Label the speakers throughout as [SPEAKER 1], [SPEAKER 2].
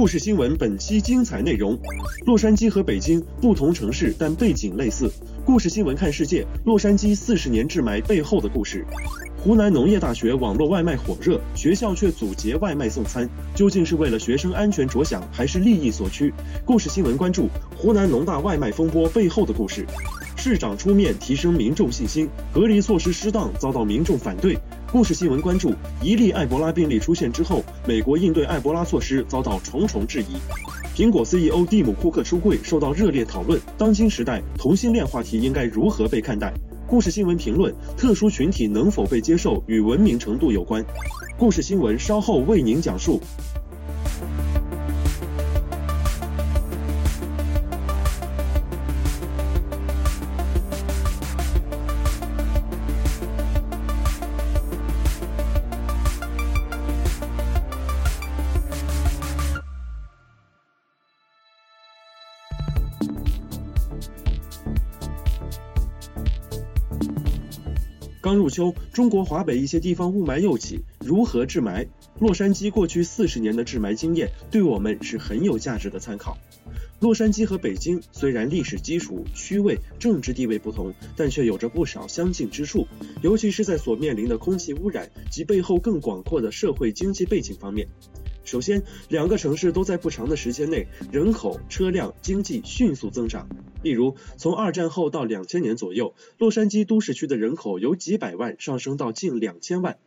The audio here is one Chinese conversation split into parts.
[SPEAKER 1] 故事新闻本期精彩内容：洛杉矶和北京不同城市，但背景类似。故事新闻看世界：洛杉矶四十年治霾背后的故事。湖南农业大学网络外卖火热，学校却阻截外卖送餐，究竟是为了学生安全着想，还是利益所趋？故事新闻关注湖南农大外卖风波背后的故事。市长出面提升民众信心，隔离措施失当遭到民众反对。故事新闻关注一例埃博拉病例出现之后，美国应对埃博拉措施遭到重重质疑。苹果 CEO 蒂姆·库克出柜受到热烈讨论。当今时代，同性恋话题应该如何被看待？故事新闻评论：特殊群体能否被接受与文明程度有关。故事新闻稍后为您讲述。秋，中国华北一些地方雾霾又起，如何治霾？洛杉矶过去四十年的治霾经验对我们是很有价值的参考。洛杉矶和北京虽然历史基础、区位、政治地位不同，但却有着不少相近之处，尤其是在所面临的空气污染及背后更广阔的社会经济背景方面。首先，两个城市都在不长的时间内，人口、车辆、经济迅速增长。例如，从二战后到两千年左右，洛杉矶都市区的人口由几百万上升到近两千万。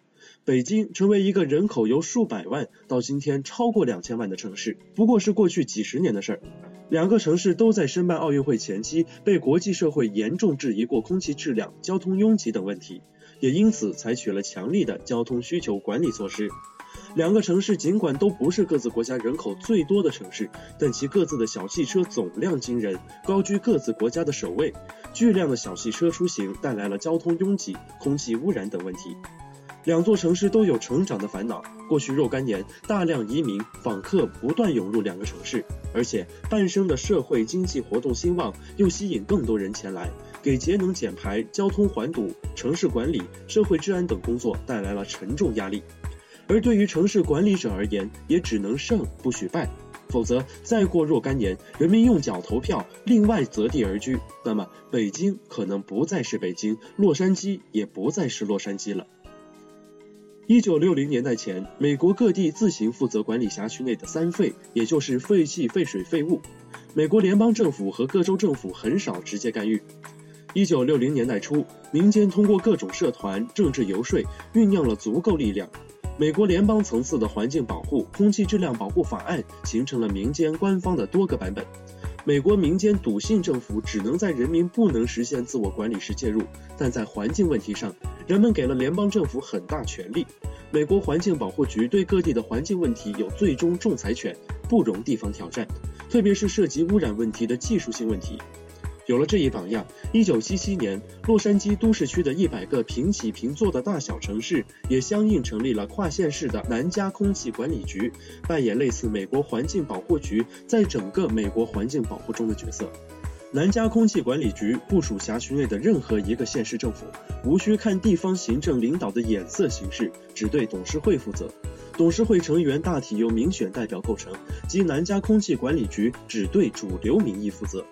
[SPEAKER 1] 北京成为一个人口由数百万到今天超过两千万的城市，不过是过去几十年的事儿。两个城市都在申办奥运会前期被国际社会严重质疑过空气质量、交通拥挤等问题，也因此采取了强力的交通需求管理措施。两个城市尽管都不是各自国家人口最多的城市，但其各自的小汽车总量惊人，高居各自国家的首位。巨量的小汽车出行带来了交通拥挤、空气污染等问题。两座城市都有成长的烦恼。过去若干年，大量移民访客不断涌入两个城市，而且伴生的社会经济活动兴旺，又吸引更多人前来，给节能减排、交通环堵、城市管理、社会治安等工作带来了沉重压力。而对于城市管理者而言，也只能胜不许败，否则再过若干年，人民用脚投票，另外择地而居，那么北京可能不再是北京，洛杉矶也不再是洛杉矶了。一九六零年代前，美国各地自行负责管理辖区内的三废，也就是废气、废水、废物。美国联邦政府和各州政府很少直接干预。一九六零年代初，民间通过各种社团、政治游说，酝酿了足够力量。美国联邦层次的环境保护、空气质量保护法案形成了民间官方的多个版本。美国民间笃信政府只能在人民不能实现自我管理时介入，但在环境问题上，人们给了联邦政府很大权力。美国环境保护局对各地的环境问题有最终仲裁权，不容地方挑战，特别是涉及污染问题的技术性问题。有了这一榜样，一九七七年，洛杉矶都市区的一百个平起平坐的大小城市也相应成立了跨县市的南加空气管理局，扮演类似美国环境保护局在整个美国环境保护中的角色。南加空气管理局部署辖区内的任何一个县市政府，无需看地方行政领导的眼色行事，只对董事会负责。董事会成员大体由民选代表构成，即南加空气管理局只对主流民意负责。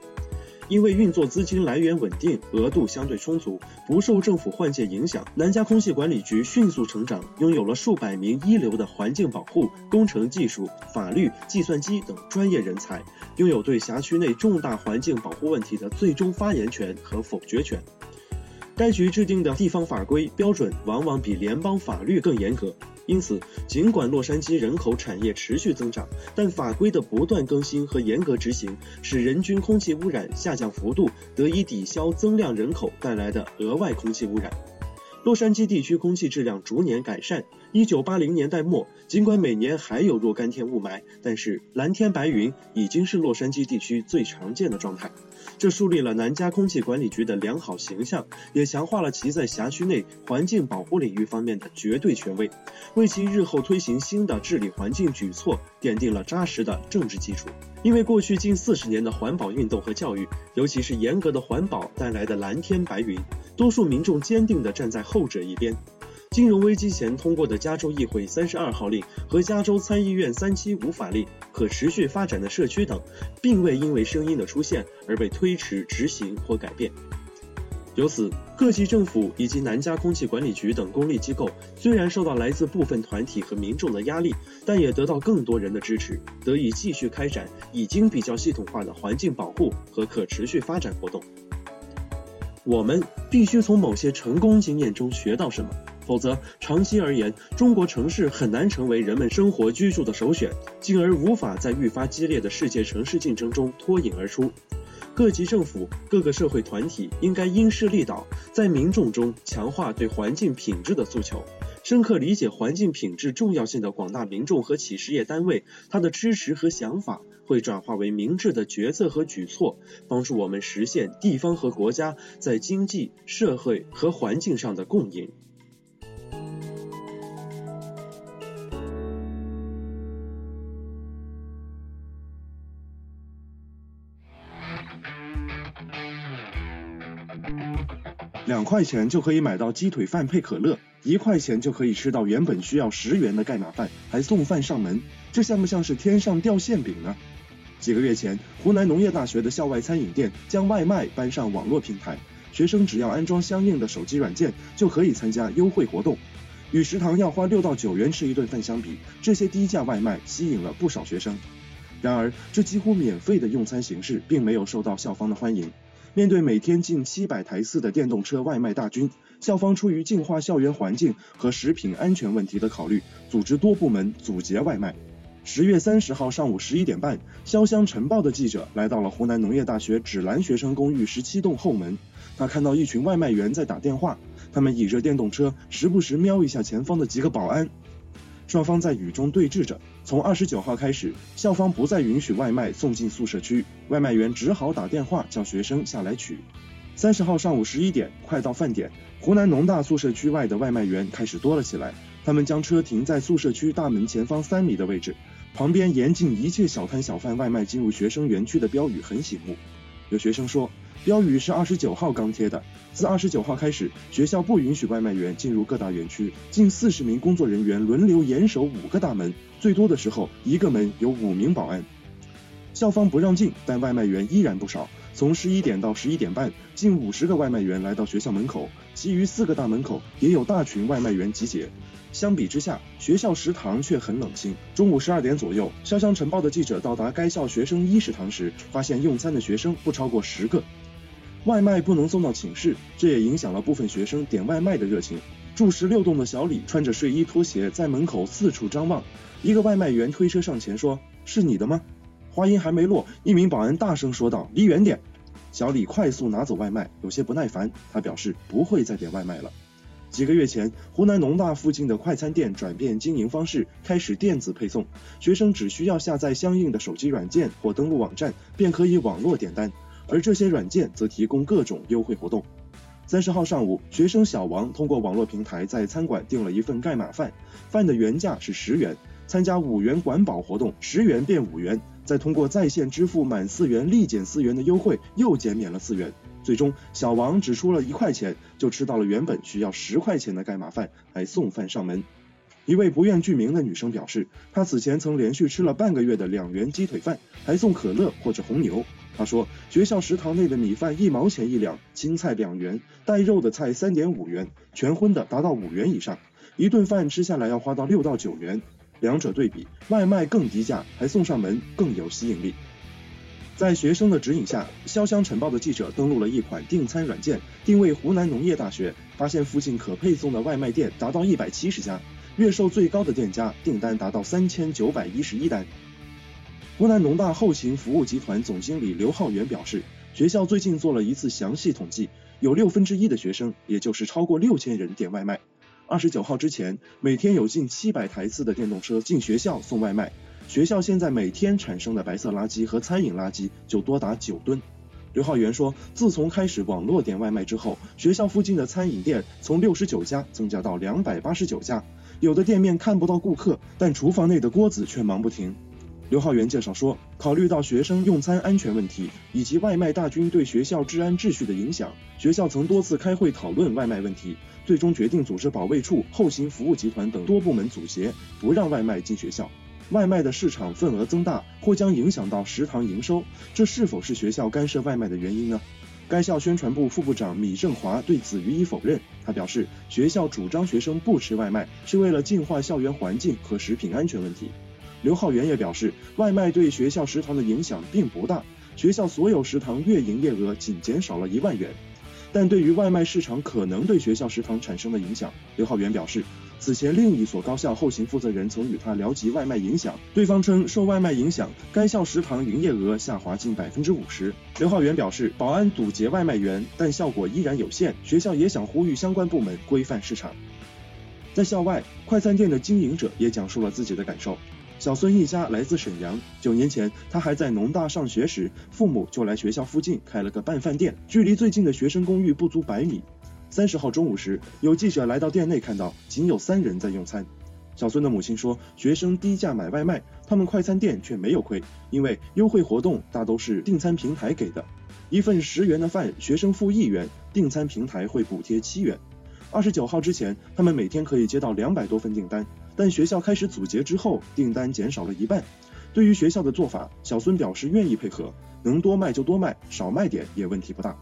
[SPEAKER 1] 因为运作资金来源稳定，额度相对充足，不受政府换届影响，南加空气管理局迅速成长，拥有了数百名一流的环境保护、工程技术、法律、计算机等专业人才，拥有对辖区内重大环境保护问题的最终发言权和否决权。该局制定的地方法规标准往往比联邦法律更严格。因此，尽管洛杉矶人口产业持续增长，但法规的不断更新和严格执行，使人均空气污染下降幅度得以抵消增量人口带来的额外空气污染。洛杉矶地区空气质量逐年改善。一九八零年代末，尽管每年还有若干天雾霾，但是蓝天白云已经是洛杉矶地区最常见的状态。这树立了南加空气管理局的良好形象，也强化了其在辖区内环境保护领域方面的绝对权威，为其日后推行新的治理环境举措奠定了扎实的政治基础。因为过去近四十年的环保运动和教育，尤其是严格的环保带来的蓝天白云，多数民众坚定地站在后者一边。金融危机前通过的加州议会三十二号令和加州参议院三七五法令、可持续发展的社区等，并未因为声音的出现而被推迟执行或改变。由此，各级政府以及南加空气管理局等公立机构虽然受到来自部分团体和民众的压力，但也得到更多人的支持，得以继续开展已经比较系统化的环境保护和可持续发展活动。我们必须从某些成功经验中学到什么。否则，长期而言，中国城市很难成为人们生活居住的首选，进而无法在愈发激烈的世界城市竞争中脱颖而出。各级政府、各个社会团体应该因势利导，在民众中强化对环境品质的诉求。深刻理解环境品质重要性的广大民众和企事业单位，他的支持和想法会转化为明智的决策和举措，帮助我们实现地方和国家在经济社会和环境上的共赢。两块钱就可以买到鸡腿饭配可乐，一块钱就可以吃到原本需要十元的盖码饭，还送饭上门，这像不像是天上掉馅饼呢？几个月前，湖南农业大学的校外餐饮店将外卖搬上网络平台，学生只要安装相应的手机软件，就可以参加优惠活动。与食堂要花六到九元吃一顿饭相比，这些低价外卖吸引了不少学生。然而，这几乎免费的用餐形式并没有受到校方的欢迎。面对每天近七百台次的电动车外卖大军，校方出于净化校园环境和食品安全问题的考虑，组织多部门阻截外卖。十月三十号上午十一点半，潇湘晨报的记者来到了湖南农业大学芷兰学生公寓十七栋后门，他看到一群外卖员在打电话，他们倚着电动车，时不时瞄一下前方的几个保安。双方在雨中对峙着。从二十九号开始，校方不再允许外卖送进宿舍区，外卖员只好打电话叫学生下来取。三十号上午十一点，快到饭点，湖南农大宿舍区外的外卖员开始多了起来。他们将车停在宿舍区大门前方三米的位置，旁边严禁一切小摊小贩外卖进入学生园区的标语很醒目。有学生说。标语是二十九号刚贴的。自二十九号开始，学校不允许外卖员进入各大园区，近四十名工作人员轮流严守五个大门，最多的时候一个门有五名保安。校方不让进，但外卖员依然不少。从十一点到十一点半，近五十个外卖员来到学校门口，其余四个大门口也有大群外卖员集结。相比之下，学校食堂却很冷清。中午十二点左右，潇湘晨报的记者到达该校学生一食堂时，发现用餐的学生不超过十个。外卖不能送到寝室，这也影响了部分学生点外卖的热情。住十六栋的小李穿着睡衣拖鞋在门口四处张望。一个外卖员推车上前说：“是你的吗？”话音还没落，一名保安大声说道：“离远点！”小李快速拿走外卖，有些不耐烦，他表示不会再点外卖了。几个月前，湖南农大附近的快餐店转变经营方式，开始电子配送，学生只需要下载相应的手机软件或登录网站，便可以网络点单。而这些软件则提供各种优惠活动。三十号上午，学生小王通过网络平台在餐馆订了一份盖码饭，饭的原价是十元，参加五元管饱活动，十元变五元，再通过在线支付满四元立减四元的优惠，又减免了四元。最终，小王只出了一块钱，就吃到了原本需要十块钱的盖码饭，还送饭上门。一位不愿具名的女生表示，她此前曾连续吃了半个月的两元鸡腿饭，还送可乐或者红牛。他说，学校食堂内的米饭一毛钱一两，青菜两元，带肉的菜三点五元，全荤的达到五元以上，一顿饭吃下来要花到六到九元。两者对比，外卖更低价，还送上门，更有吸引力。在学生的指引下，潇湘晨报的记者登录了一款订餐软件，定位湖南农业大学，发现附近可配送的外卖店达到一百七十家。月售最高的店家订单达到三千九百一十一单。湖南农大后勤服务集团总经理刘浩元表示，学校最近做了一次详细统计，有六分之一的学生，也就是超过六千人点外卖。二十九号之前，每天有近七百台次的电动车进学校送外卖。学校现在每天产生的白色垃圾和餐饮垃圾就多达九吨。刘浩元说，自从开始网络点外卖之后，学校附近的餐饮店从六十九家增加到两百八十九家，有的店面看不到顾客，但厨房内的锅子却忙不停。刘浩元介绍说，考虑到学生用餐安全问题以及外卖大军对学校治安秩序的影响，学校曾多次开会讨论外卖问题，最终决定组织保卫处、后勤服务集团等多部门组协，不让外卖进学校。外卖的市场份额增大，或将影响到食堂营收，这是否是学校干涉外卖的原因呢？该校宣传部副部长米振华对此予以否认。他表示，学校主张学生不吃外卖，是为了净化校园环境和食品安全问题。刘浩元也表示，外卖对学校食堂的影响并不大，学校所有食堂月营业额仅减少了一万元。但对于外卖市场可能对学校食堂产生的影响，刘浩元表示，此前另一所高校后勤负责人曾与他聊及外卖影响，对方称受外卖影响，该校食堂营业额下滑近百分之五十。刘浩元表示，保安堵截外卖员，但效果依然有限，学校也想呼吁相关部门规范市场。在校外，快餐店的经营者也讲述了自己的感受。小孙一家来自沈阳，九年前他还在农大上学时，父母就来学校附近开了个拌饭店，距离最近的学生公寓不足百米。三十号中午时，有记者来到店内，看到仅有三人在用餐。小孙的母亲说，学生低价买外卖，他们快餐店却没有亏，因为优惠活动大都是订餐平台给的，一份十元的饭，学生付一元，订餐平台会补贴七元。二十九号之前，他们每天可以接到两百多份订单。但学校开始阻截之后，订单减少了一半。对于学校的做法，小孙表示愿意配合，能多卖就多卖，少卖点也问题不大。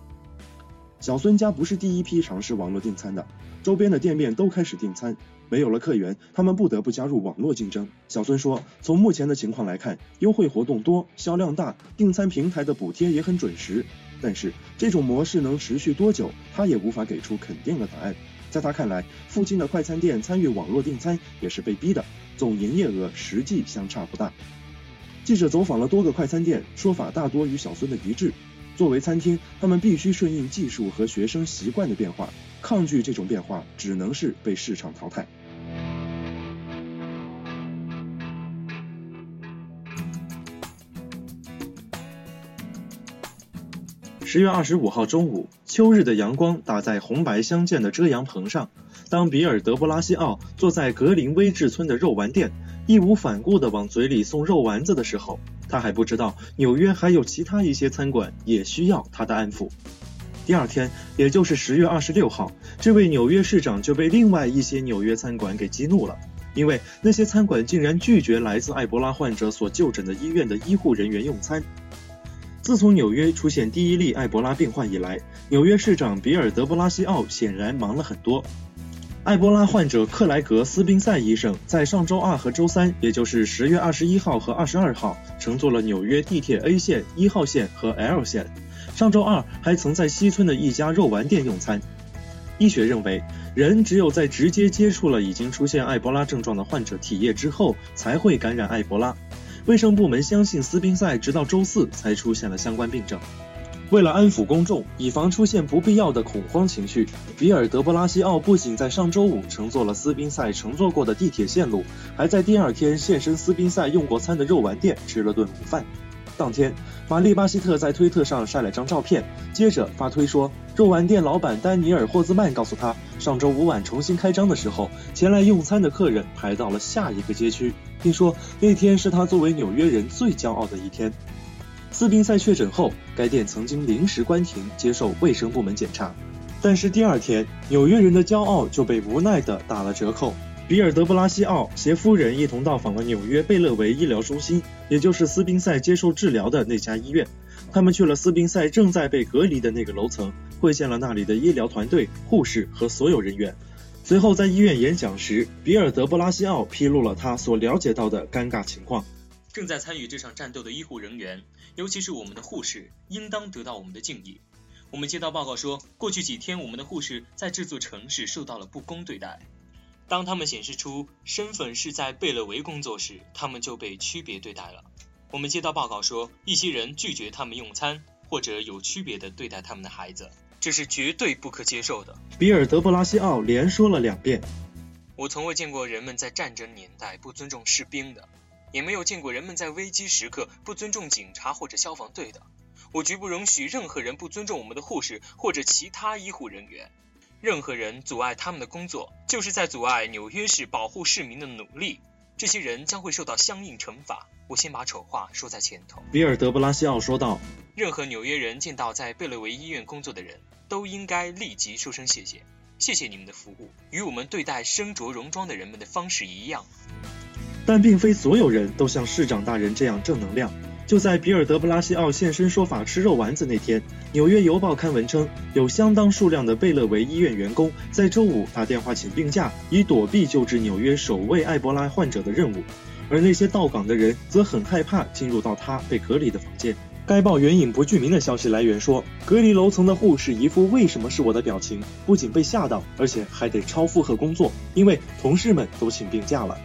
[SPEAKER 1] 小孙家不是第一批尝试网络订餐的，周边的店面都开始订餐，没有了客源，他们不得不加入网络竞争。小孙说，从目前的情况来看，优惠活动多，销量大，订餐平台的补贴也很准时。但是这种模式能持续多久，他也无法给出肯定的答案。在他看来，附近的快餐店参与网络订餐也是被逼的，总营业额实际相差不大。记者走访了多个快餐店，说法大多与小孙的一致。作为餐厅，他们必须顺应技术和学生习惯的变化，抗拒这种变化，只能是被市场淘汰。十月二十五号中午，秋日的阳光打在红白相间的遮阳棚上。当比尔·德布拉西奥坐在格林威治村的肉丸店，义无反顾地往嘴里送肉丸子的时候，他还不知道纽约还有其他一些餐馆也需要他的安抚。第二天，也就是十月二十六号，这位纽约市长就被另外一些纽约餐馆给激怒了，因为那些餐馆竟然拒绝来自埃博拉患者所就诊的医院的医护人员用餐。自从纽约出现第一例埃博拉病患以来，纽约市长比尔·德布拉西奥显然忙了很多。埃博拉患者克莱格·斯宾塞医生在上周二和周三，也就是十月二十一号和二十二号，乘坐了纽约地铁 A 线、一号线和 L 线。上周二还曾在西村的一家肉丸店用餐。医学认为，人只有在直接接触了已经出现埃博拉症状的患者体液之后，才会感染埃博拉。卫生部门相信斯宾塞直到周四才出现了相关病症。为了安抚公众，以防出现不必要的恐慌情绪，比尔·德布拉西奥不仅在上周五乘坐了斯宾塞乘坐过的地铁线路，还在第二天现身斯宾塞用过餐的肉丸店吃了顿午饭。当天，玛丽·巴希特在推特上晒了张照片，接着发推说，肉丸店老板丹尼尔·霍兹曼告诉他，上周五晚重新开张的时候，前来用餐的客人排到了下一个街区，并说那天是他作为纽约人最骄傲的一天。斯宾塞确诊后，该店曾经临时关停，接受卫生部门检查，但是第二天，纽约人的骄傲就被无奈地打了折扣。比尔·德布拉西奥携夫人一同到访了纽约贝勒维医疗中心，也就是斯宾塞接受治疗的那家医院。他们去了斯宾塞正在被隔离的那个楼层，会见了那里的医疗团队、护士和所有人员。随后在医院演讲时，比尔·德布拉西奥披露了他所了解到的尴尬情况：
[SPEAKER 2] 正在参与这场战斗的医护人员，尤其是我们的护士，应当得到我们的敬意。我们接到报告说，过去几天我们的护士在这座城市受到了不公对待。当他们显示出身份是在贝勒维工作时，他们就被区别对待了。我们接到报告说，一些人拒绝他们用餐，或者有区别的对待他们的孩子。这是绝对不可接受的。
[SPEAKER 1] 比尔·德布拉西奥连说了两遍。
[SPEAKER 2] 我从未见过人们在战争年代不尊重士兵的，也没有见过人们在危机时刻不尊重警察或者消防队的。我绝不容许任何人不尊重我们的护士或者其他医护人员。任何人阻碍他们的工作，就是在阻碍纽约市保护市民的努力。这些人将会受到相应惩罚。我先把丑话说在前头。
[SPEAKER 1] 比尔·德布拉西奥说道：“
[SPEAKER 2] 任何纽约人见到在贝勒维医院工作的人，都应该立即说声谢谢。”谢谢你们的服务，与我们对待身着戎装的人们的方式一样。
[SPEAKER 1] 但并非所有人都像市长大人这样正能量。就在比尔·德布拉西奥现身说法吃肉丸子那天，《纽约邮报》刊文称，有相当数量的贝勒维医院员工在周五打电话请病假，以躲避救治纽约首位埃博拉患者的任务，而那些到岗的人则很害怕进入到他被隔离的房间。该报援引不具名的消息来源说，隔离楼层的护士一副“为什么是我的”表情，不仅被吓到，而且还得超负荷工作，因为同事们都请病假了。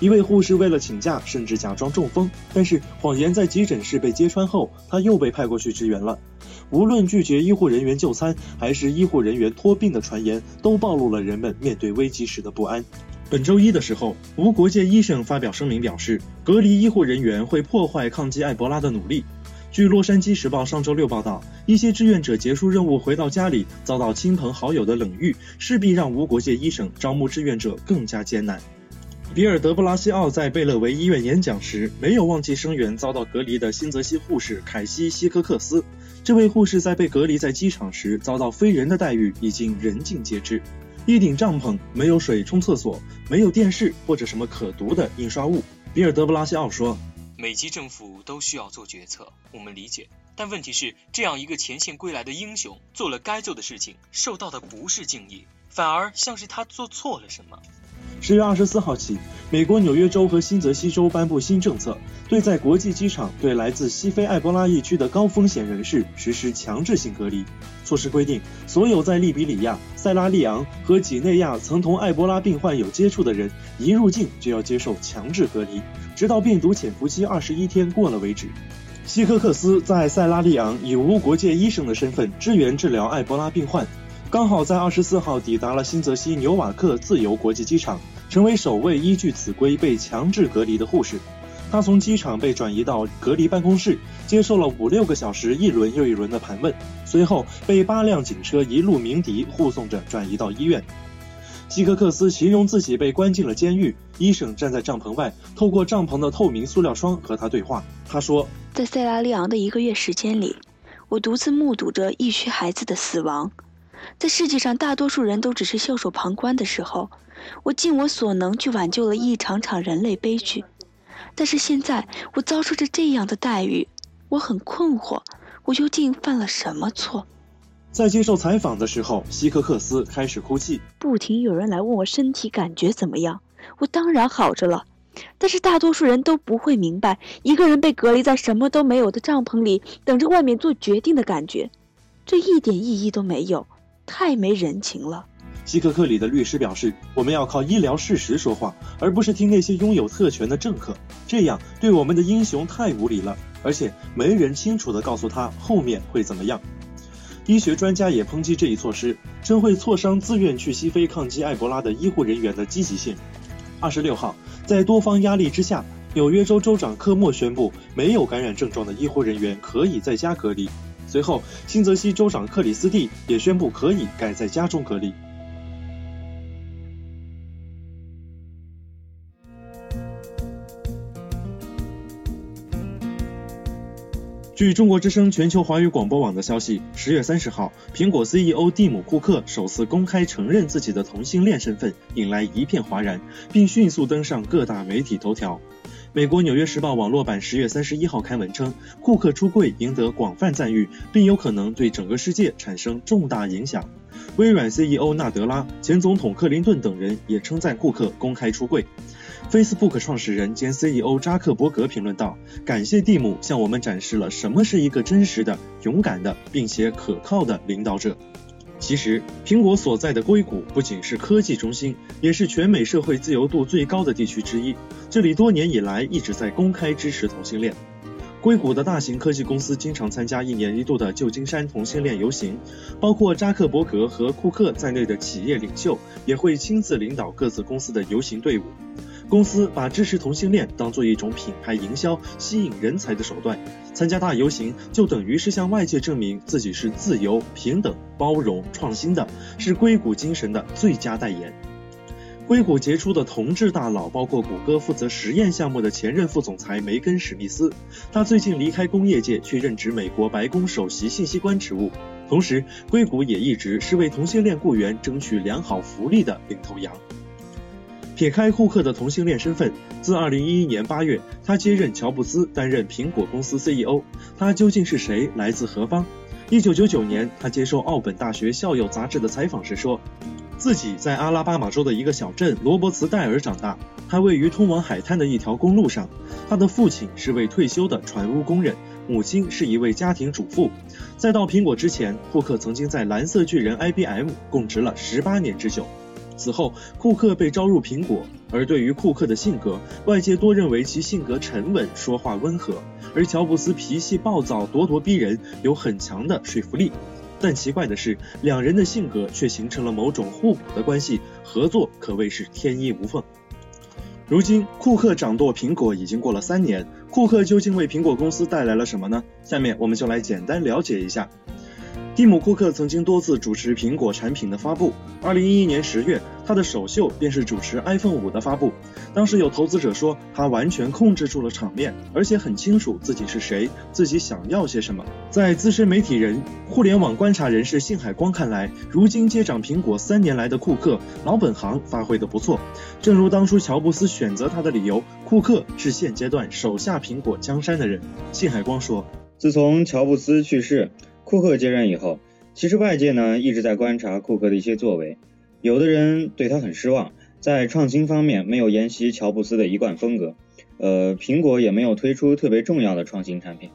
[SPEAKER 1] 一位护士为了请假，甚至假装中风，但是谎言在急诊室被揭穿后，他又被派过去支援了。无论拒绝医护人员就餐，还是医护人员托病的传言，都暴露了人们面对危机时的不安。本周一的时候，无国界医生发表声明表示，隔离医护人员会破坏抗击埃博拉的努力。据《洛杉矶时报》上周六报道，一些志愿者结束任务回到家里，遭到亲朋好友的冷遇，势必让无国界医生招募志愿者更加艰难。比尔·德布拉西奥在贝勒维医院演讲时，没有忘记声援遭到隔离的新泽西护士凯西·希科克斯。这位护士在被隔离在机场时遭到非人的待遇，已经人尽皆知。一顶帐篷，没有水冲厕所，没有电视或者什么可读的印刷物。比尔·德布拉西奥说。
[SPEAKER 2] 每级政府都需要做决策，我们理解。但问题是，这样一个前线归来的英雄，做了该做的事情，受到的不是敬意，反而像是他做错了什么。
[SPEAKER 1] 十月二十四号起，美国纽约州和新泽西州颁布新政策，对在国际机场对来自西非埃博拉疫区的高风险人士实施强制性隔离。措施规定，所有在利比里亚、塞拉利昂和几内亚曾同埃博拉病患有接触的人，一入境就要接受强制隔离，直到病毒潜伏期二十一天过了为止。希科克斯在塞拉利昂以无国界医生的身份支援治疗埃博拉病患，刚好在二十四号抵达了新泽西纽瓦克自由国际机场。成为首位依据此规被强制隔离的护士，他从机场被转移到隔离办公室，接受了五六个小时一轮又一轮的盘问，随后被八辆警车一路鸣笛护送着转移到医院。希克克斯形容自己被关进了监狱，医生站在帐篷外，透过帐篷的透明塑料窗和他对话。他说，
[SPEAKER 3] 在塞拉利昂的一个月时间里，我独自目睹着疫区孩子的死亡，在世界上大多数人都只是袖手旁观的时候。我尽我所能去挽救了一场场人类悲剧，但是现在我遭受着这样的待遇，我很困惑，我究竟犯了什么错？
[SPEAKER 1] 在接受采访的时候，希克克斯开始哭泣。
[SPEAKER 3] 不停有人来问我身体感觉怎么样，我当然好着了，但是大多数人都不会明白一个人被隔离在什么都没有的帐篷里，等着外面做决定的感觉，这一点意义都没有，太没人情了。
[SPEAKER 1] 希克克里的律师表示：“我们要靠医疗事实说话，而不是听那些拥有特权的政客。这样对我们的英雄太无礼了，而且没人清楚地告诉他后面会怎么样。”医学专家也抨击这一措施，称会挫伤自愿去西非抗击埃博拉的医护人员的积极性。二十六号，在多方压力之下，纽约州州长科莫宣布，没有感染症状的医护人员可以在家隔离。随后，新泽西州长克里斯蒂也宣布可以改在家中隔离。据中国之声全球华语广播网的消息，十月三十号，苹果 CEO 蒂姆·库克首次公开承认自己的同性恋身份，引来一片哗然，并迅速登上各大媒体头条。美国《纽约时报》网络版十月三十一号刊文称，库克出柜赢得广泛赞誉，并有可能对整个世界产生重大影响。微软 CEO 纳德拉、前总统克林顿等人也称赞库克公开出柜。Facebook 创始人兼 CEO 扎克伯格评论道：“感谢蒂姆向我们展示了什么是一个真实的、勇敢的，并且可靠的领导者。”其实，苹果所在的硅谷不仅是科技中心，也是全美社会自由度最高的地区之一。这里多年以来一直在公开支持同性恋。硅谷的大型科技公司经常参加一年一度的旧金山同性恋游行，包括扎克伯格和库克在内的企业领袖也会亲自领导各自公司的游行队伍。公司把支持同性恋当做一种品牌营销、吸引人才的手段，参加大游行就等于是向外界证明自己是自由、平等、包容、创新的，是硅谷精神的最佳代言。硅谷杰出的同志大佬包括谷歌负责实验项目的前任副总裁梅根史密斯，他最近离开工业界去任职美国白宫首席信息官职务。同时，硅谷也一直是为同性恋雇员争取良好福利的领头羊。撇开库克的同性恋身份，自2011年8月，他接任乔布斯担任苹果公司 CEO。他究竟是谁？来自何方？1999年，他接受奥本大学校友杂志的采访时说。自己在阿拉巴马州的一个小镇罗伯茨戴尔长大，他位于通往海滩的一条公路上。他的父亲是位退休的船坞工人，母亲是一位家庭主妇。在到苹果之前，库克曾经在蓝色巨人 IBM 供职了十八年之久。此后，库克被招入苹果。而对于库克的性格，外界多认为其性格沉稳，说话温和；而乔布斯脾气暴躁，咄咄逼人，有很强的说服力。但奇怪的是，两人的性格却形成了某种互补的关系，合作可谓是天衣无缝。如今，库克掌舵苹果已经过了三年，库克究竟为苹果公司带来了什么呢？下面我们就来简单了解一下。蒂姆·库克曾经多次主持苹果产品的发布。2011年10月，他的首秀便是主持 iPhone 5的发布。当时有投资者说，他完全控制住了场面，而且很清楚自己是谁，自己想要些什么。在资深媒体人、互联网观察人士信海光看来，如今接掌苹果三年来的库克，老本行发挥的不错。正如当初乔布斯选择他的理由，库克是现阶段手下苹果江山的人。信海光说，
[SPEAKER 4] 自从乔布斯去世。库克接任以后，其实外界呢一直在观察库克的一些作为，有的人对他很失望，在创新方面没有沿袭乔布斯的一贯风格，呃，苹果也没有推出特别重要的创新产品，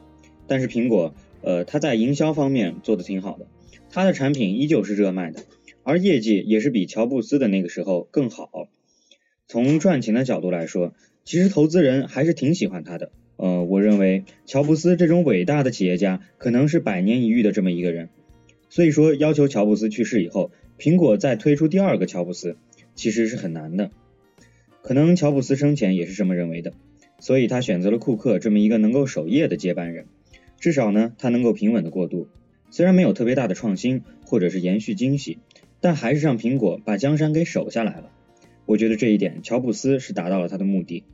[SPEAKER 4] 但是苹果，呃，它在营销方面做的挺好的，它的产品依旧是热卖的，而业绩也是比乔布斯的那个时候更好。从赚钱的角度来说，其实投资人还是挺喜欢他的。呃，我认为乔布斯这种伟大的企业家可能是百年一遇的这么一个人，所以说要求乔布斯去世以后，苹果再推出第二个乔布斯，其实是很难的。可能乔布斯生前也是这么认为的，所以他选择了库克这么一个能够守业的接班人，至少呢，他能够平稳的过渡。虽然没有特别大的创新或者是延续惊喜，但还是让苹果把江山给守下来了。我觉得这一点，乔布斯是达到了他的目的。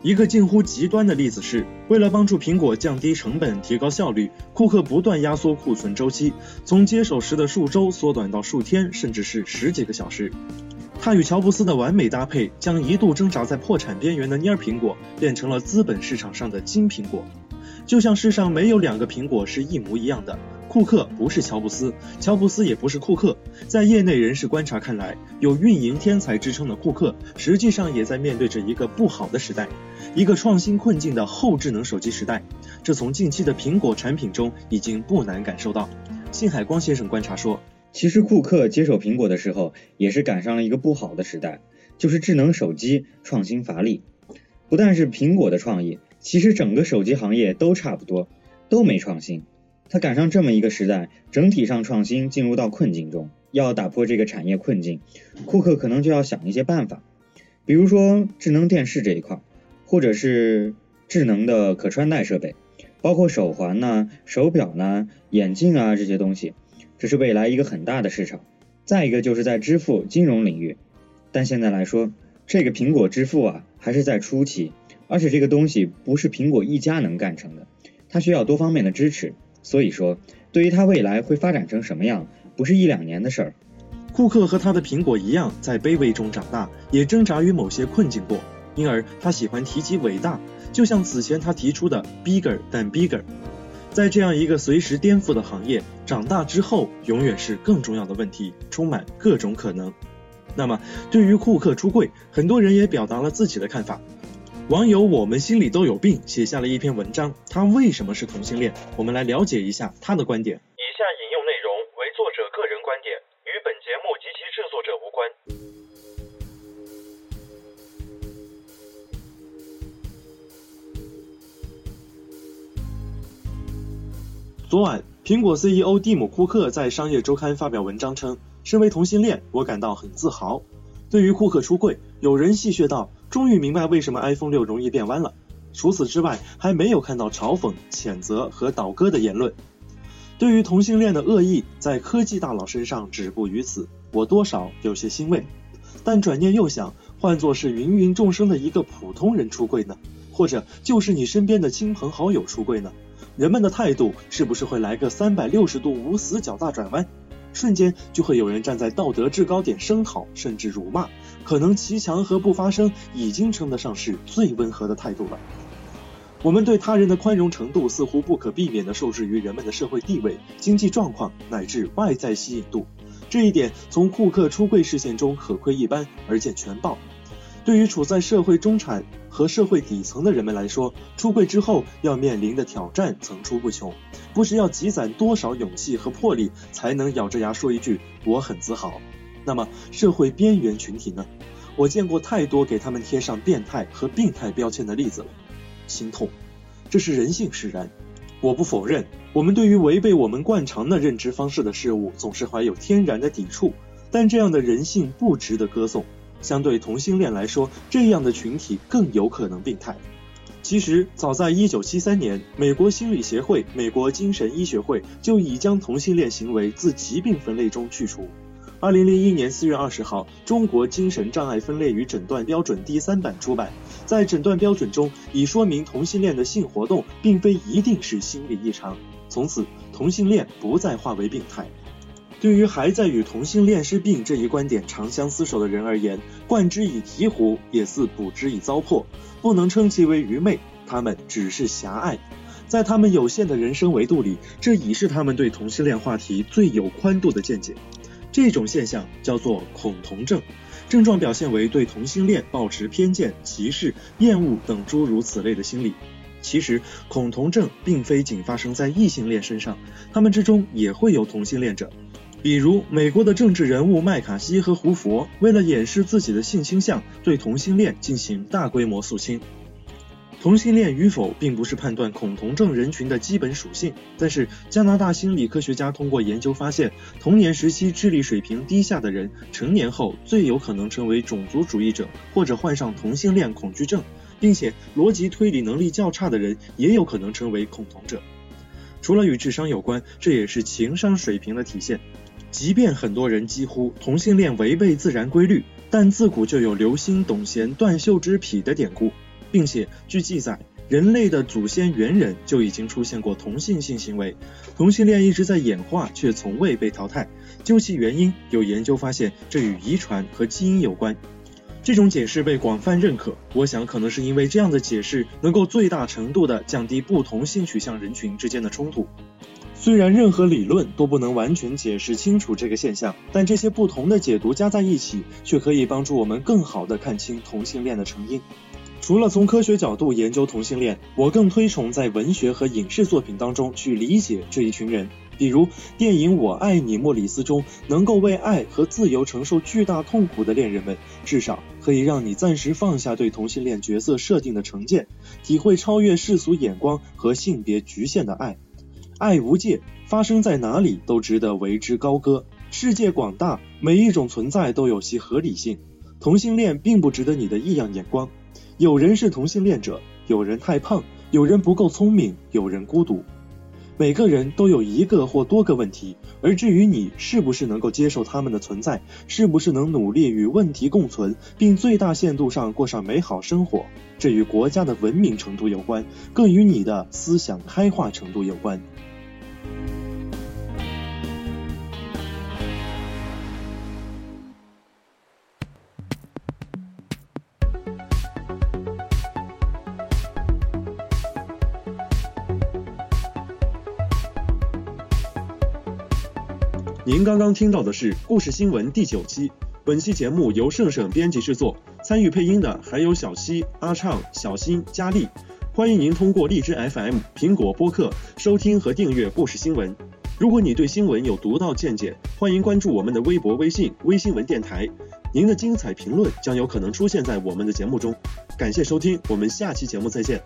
[SPEAKER 1] 一个近乎极端的例子是，为了帮助苹果降低成本、提高效率，库克不断压缩库存周期，从接手时的数周缩短到数天，甚至是十几个小时。他与乔布斯的完美搭配，将一度挣扎在破产边缘的蔫苹果变成了资本市场上的金苹果。就像世上没有两个苹果是一模一样的。库克不是乔布斯，乔布斯也不是库克。在业内人士观察看来，有运营天才之称的库克，实际上也在面对着一个不好的时代，一个创新困境的后智能手机时代。这从近期的苹果产品中已经不难感受到。信海光先生观察说，
[SPEAKER 4] 其实库克接手苹果的时候，也是赶上了一个不好的时代，就是智能手机创新乏力。不但是苹果的创意，其实整个手机行业都差不多，都没创新。他赶上这么一个时代，整体上创新进入到困境中，要打破这个产业困境，库克可能就要想一些办法，比如说智能电视这一块，或者是智能的可穿戴设备，包括手环呐、手表呐、眼镜啊这些东西，这是未来一个很大的市场。再一个就是在支付金融领域，但现在来说，这个苹果支付啊还是在初期，而且这个东西不是苹果一家能干成的，它需要多方面的支持。所以说，对于他未来会发展成什么样，不是一两年的事儿。
[SPEAKER 1] 库克和他的苹果一样，在卑微中长大，也挣扎于某些困境过，因而他喜欢提及伟大，就像此前他提出的 bigger than bigger。在这样一个随时颠覆的行业，长大之后永远是更重要的问题，充满各种可能。那么，对于库克出柜，很多人也表达了自己的看法。网友我们心里都有病写下了一篇文章，他为什么是同性恋？我们来了解一下他的观点。
[SPEAKER 5] 以下引用内容为作者个人观点，与本节目及其制作者无关。
[SPEAKER 1] 昨晚，苹果 CEO 蒂姆·库克在商业周刊发表文章称：“身为同性恋，我感到很自豪。”对于库克出柜，有人戏谑道：“终于明白为什么 iPhone 六容易变弯了。”除此之外，还没有看到嘲讽、谴责和倒戈的言论。对于同性恋的恶意，在科技大佬身上止步于此，我多少有些欣慰。但转念又想，换作是芸芸众生的一个普通人出柜呢？或者就是你身边的亲朋好友出柜呢？人们的态度是不是会来个三百六十度无死角大转弯？瞬间就会有人站在道德制高点声讨，甚至辱骂。可能骑墙和不发声已经称得上是最温和的态度了。我们对他人的宽容程度似乎不可避免地受制于人们的社会地位、经济状况乃至外在吸引度。这一点从库克出柜事件中可窥一斑，而见全豹。对于处在社会中产和社会底层的人们来说，出柜之后要面临的挑战层出不穷，不知要积攒多少勇气和魄力才能咬着牙说一句“我很自豪”。那么，社会边缘群体呢？我见过太多给他们贴上变态和病态标签的例子了，心痛。这是人性使然。我不否认，我们对于违背我们惯常的认知方式的事物，总是怀有天然的抵触，但这样的人性不值得歌颂。相对同性恋来说，这样的群体更有可能病态。其实，早在1973年，美国心理协会、美国精神医学会就已将同性恋行为自疾病分类中去除。2001年4月20号，《中国精神障碍分类与诊断标准》第三版出版，在诊断标准中已说明同性恋的性活动并非一定是心理异常，从此同性恋不再化为病态。对于还在与同性恋是病这一观点长相厮守的人而言，灌之以醍醐，也似补之以糟粕，不能称其为愚昧，他们只是狭隘。在他们有限的人生维度里，这已是他们对同性恋话题最有宽度的见解。这种现象叫做恐同症，症状表现为对同性恋抱持偏见、歧视、厌恶等诸如此类的心理。其实，恐同症并非仅发生在异性恋身上，他们之中也会有同性恋者。比如，美国的政治人物麦卡锡和胡佛，为了掩饰自己的性倾向，对同性恋进行大规模肃清。同性恋与否，并不是判断恐同症人群的基本属性。但是，加拿大心理科学家通过研究发现，童年时期智力水平低下的人，成年后最有可能成为种族主义者，或者患上同性恋恐惧症，并且逻辑推理能力较差的人，也有可能成为恐同者。除了与智商有关，这也是情商水平的体现。即便很多人几乎同性恋违背自然规律，但自古就有刘星、董贤断袖之癖的典故，并且据记载，人类的祖先猿人就已经出现过同性性行为。同性恋一直在演化，却从未被淘汰。究其原因，有研究发现，这与遗传和基因有关。这种解释被广泛认可，我想可能是因为这样的解释能够最大程度地降低不同性取向人群之间的冲突。虽然任何理论都不能完全解释清楚这个现象，但这些不同的解读加在一起，却可以帮助我们更好地看清同性恋的成因。除了从科学角度研究同性恋，我更推崇在文学和影视作品当中去理解这一群人。比如电影《我爱你，莫里斯》中，能够为爱和自由承受巨大痛苦的恋人们，至少可以让你暂时放下对同性恋角色设定的成见，体会超越世俗眼光和性别局限的爱。爱无界，发生在哪里都值得为之高歌。世界广大，每一种存在都有其合理性。同性恋并不值得你的异样眼光。有人是同性恋者，有人太胖，有人不够聪明，有人孤独。每个人都有一个或多个问题，而至于你是不是能够接受他们的存在，是不是能努力与问题共存，并最大限度上过上美好生活，这与国家的文明程度有关，更与你的思想开化程度有关。刚刚听到的是故事新闻第九期。本期节目由盛盛编辑制作，参与配音的还有小溪、阿畅、小新、佳丽。欢迎您通过荔枝 FM、苹果播客收听和订阅故事新闻。如果你对新闻有独到见解，欢迎关注我们的微博、微信“微新闻电台”。您的精彩评论将有可能出现在我们的节目中。感谢收听，我们下期节目再见。